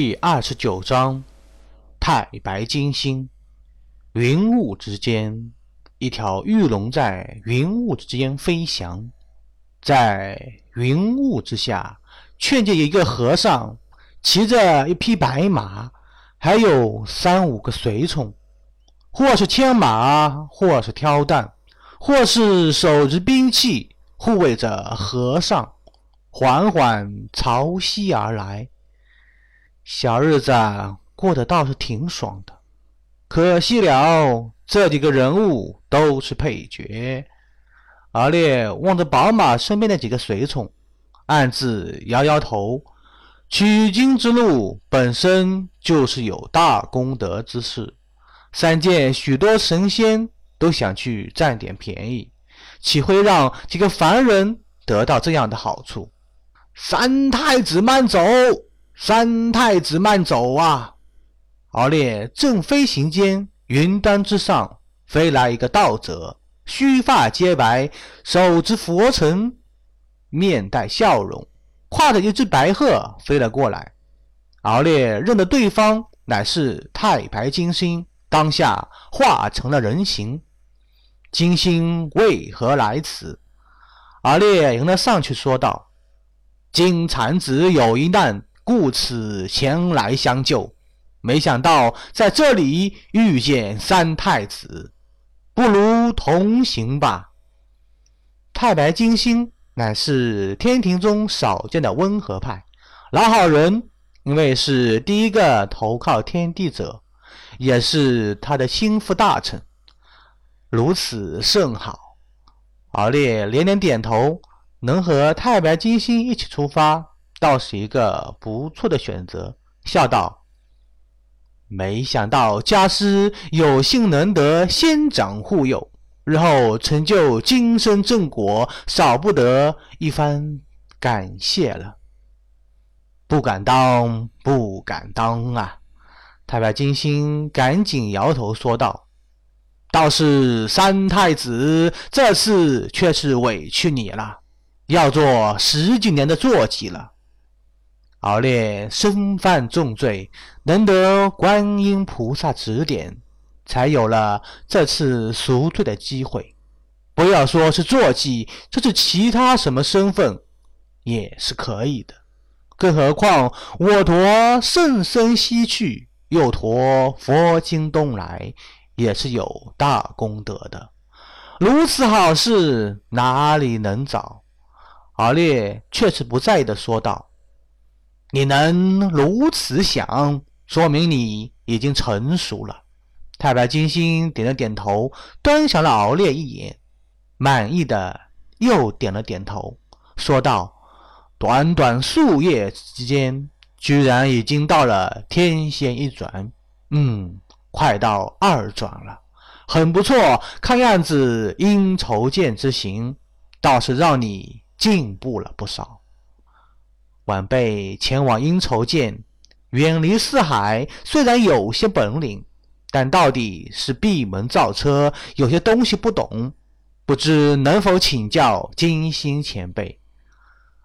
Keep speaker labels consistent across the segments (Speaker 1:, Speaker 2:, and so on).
Speaker 1: 第二十九章：太白金星。云雾之间，一条玉龙在云雾之间飞翔。在云雾之下，却见一个和尚骑着一匹白马，还有三五个随从，或是牵马，或是挑担，或是手执兵器护卫着和尚，缓缓朝西而来。小日子过得倒是挺爽的，可惜了这几个人物都是配角。阿烈望着宝马身边的几个随从，暗自摇摇头。取经之路本身就是有大功德之事，三界许多神仙都想去占点便宜，岂会让几个凡人得到这样的好处？三太子慢走！三太子慢走啊！敖烈正飞行间，云端之上飞来一个道者，须发皆白，手执佛尘，面带笑容，挎着一只白鹤飞了过来。敖烈认得对方乃是太白金星，当下化成了人形。金星为何来此？敖烈迎了上去，说道：“金蝉子有一难。”故此前来相救，没想到在这里遇见三太子，不如同行吧。太白金星乃是天庭中少见的温和派老好人，因为是第一个投靠天帝者，也是他的心腹大臣，如此甚好。敖烈连连点头，能和太白金星一起出发。倒是一个不错的选择，笑道：“没想到家师有幸能得仙长护佑，日后成就金身正果，少不得一番感谢了。”不敢当，不敢当啊！太白金星赶紧摇头说道：“倒是三太子这次却是委屈你了，要做十几年的坐骑了。”敖烈身犯重罪，能得观音菩萨指点，才有了这次赎罪的机会。不要说是坐骑，就是其他什么身份也是可以的。更何况我驮圣身西去，又驮佛经东来，也是有大功德的。如此好事哪里能找？敖烈却是不在意的说道。你能如此想，说明你已经成熟了。太白金星点了点头，端详了敖烈一眼，满意的又点了点头，说道：“短短数月之间，居然已经到了天仙一转，嗯，快到二转了，很不错。看样子阴愁剑之行，倒是让你进步了不少。”晚辈前往阴愁涧，远离四海，虽然有些本领，但到底是闭门造车，有些东西不懂，不知能否请教金星前辈。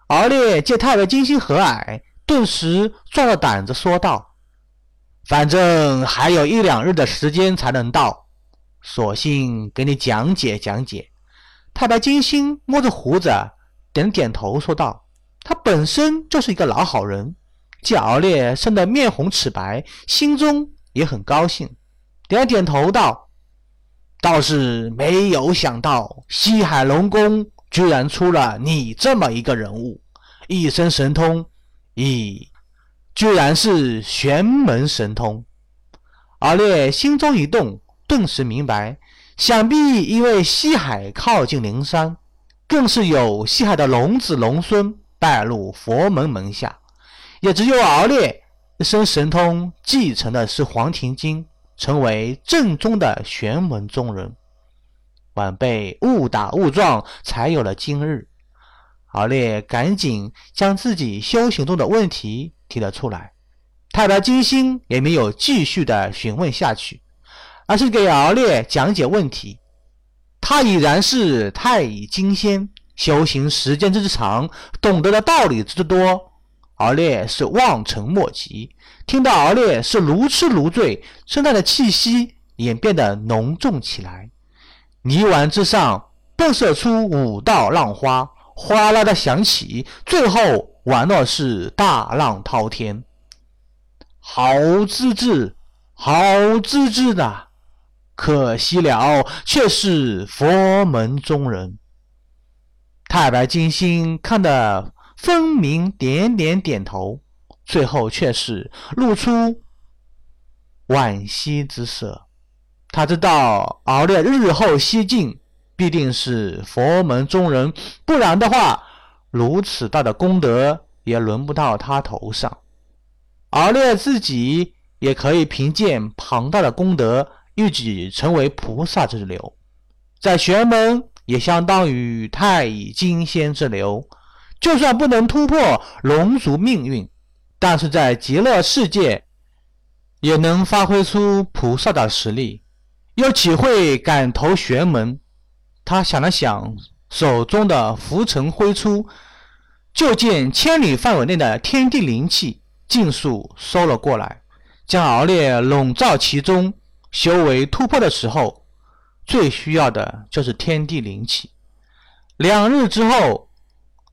Speaker 1: 敖烈见太白金星和蔼，顿时壮了胆子说道：“反正还有一两日的时间才能到，索性给你讲解讲解。”太白金星摸着胡子，点点头说道。他本身就是一个老好人，见敖烈生得面红齿白，心中也很高兴，点了点头道：“倒是没有想到，西海龙宫居然出了你这么一个人物，一身神通，咦，居然是玄门神通。”敖烈心中一动，顿时明白，想必因为西海靠近灵山，更是有西海的龙子龙孙。拜入佛门门下，也只有敖烈一身神通继承的是黄庭经，成为正宗的玄门中人。晚辈误打误撞，才有了今日。敖烈赶紧将自己修行中的问题提了出来。太白金星也没有继续的询问下去，而是给敖烈讲解问题。他已然是太乙金仙。修行时间之长，懂得的道理之多，敖烈是望尘莫及。听到敖烈是如痴如醉，身上的气息也变得浓重起来。泥丸之上迸射出五道浪花，哗啦的响起，最后宛若是大浪滔天。好资质，好资质的，可惜了，却是佛门中人。太白金星看得分明点点点头，最后却是露出惋惜之色。他知道敖烈日后西进，必定是佛门中人，不然的话，如此大的功德也轮不到他头上。敖烈自己也可以凭借庞大的功德，一举成为菩萨之流，在玄门。也相当于太乙金仙之流，就算不能突破龙族命运，但是在极乐世界也能发挥出菩萨的实力。又岂会敢投玄门？他想了想，手中的浮尘挥出，就见千里范围内的天地灵气尽数收了过来，将敖烈笼罩其中。修为突破的时候。最需要的就是天地灵气。两日之后，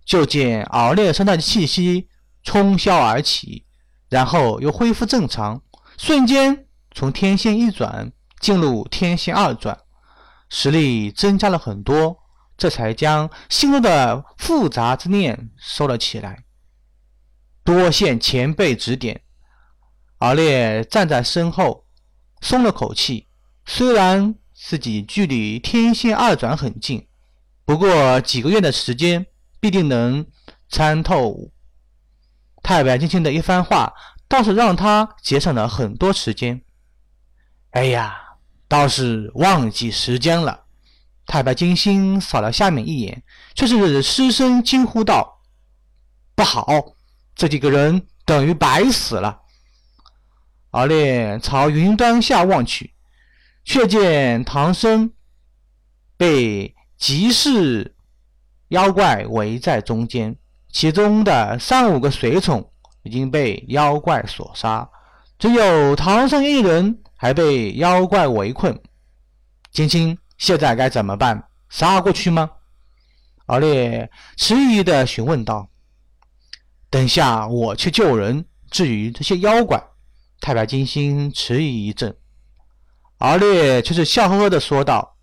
Speaker 1: 就见敖烈身上的气息冲霄而起，然后又恢复正常，瞬间从天仙一转进入天仙二转，实力增加了很多。这才将心中的复杂之念收了起来。多谢前辈指点，敖烈站在身后，松了口气。虽然。自己距离天仙二转很近，不过几个月的时间必定能参透。太白金星的一番话，倒是让他节省了很多时间。哎呀，倒是忘记时间了。太白金星扫了下面一眼，却是失声惊呼道：“不好，这几个人等于白死了。”敖烈朝云端下望去。却见唐僧被集市妖怪围在中间，其中的三五个随从已经被妖怪所杀，只有唐僧一人还被妖怪围困。金星现在该怎么办？杀过去吗？敖烈迟疑地询问道：“等下我去救人，至于这些妖怪……”太白金星迟疑一阵。敖烈却是笑呵呵的说道：“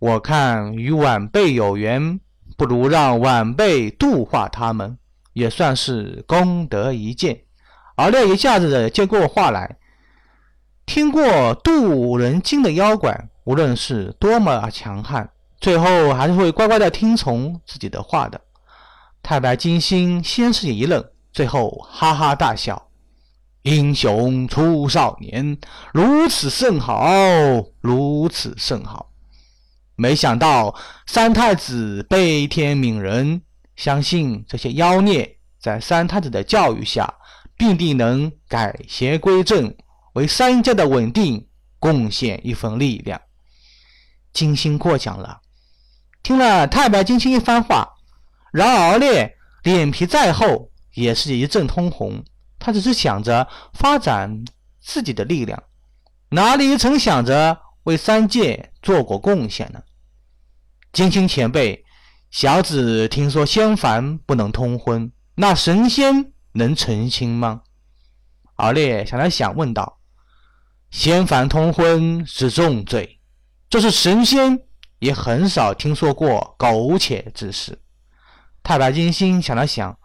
Speaker 1: 我看与晚辈有缘，不如让晚辈度化他们，也算是功德一件。”敖烈一下子接过话来：“听过渡人经的妖怪，无论是多么强悍，最后还是会乖乖的听从自己的话的。”太白金星先是一愣，最后哈哈大笑。英雄出少年，如此甚好，如此甚好。没想到三太子悲天悯人，相信这些妖孽在三太子的教育下，必定能改邪归正，为三界的稳定贡献一份力量。金星过奖了。听了太白金星一番话，饶敖烈脸皮再厚，也是一阵通红。他只是想着发展自己的力量，哪里曾想着为三界做过贡献呢？金星前辈，小子听说仙凡不能通婚，那神仙能成亲吗？敖烈想了想，问道：“仙凡通婚是重罪，就是神仙也很少听说过苟且之事。”太白金星想了想，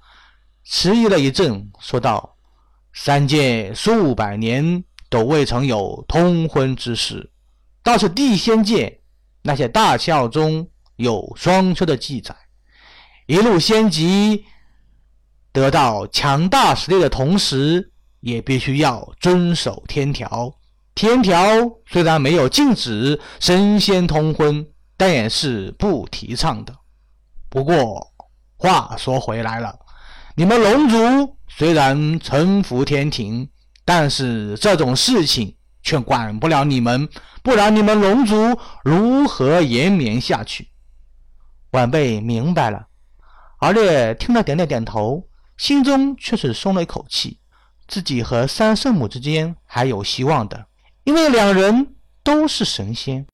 Speaker 1: 迟疑了一阵，说道。三界数百年都未曾有通婚之事，倒是地仙界那些大窍中有双修的记载。一路仙级得到强大实力的同时，也必须要遵守天条。天条虽然没有禁止神仙通婚，但也是不提倡的。不过话说回来了，你们龙族。虽然臣服天庭，但是这种事情却管不了你们，不然你们龙族如何延绵下去？晚辈明白了。敖烈听了，点了点头，心中却是松了一口气，自己和三圣母之间还有希望的，因为两人都是神仙。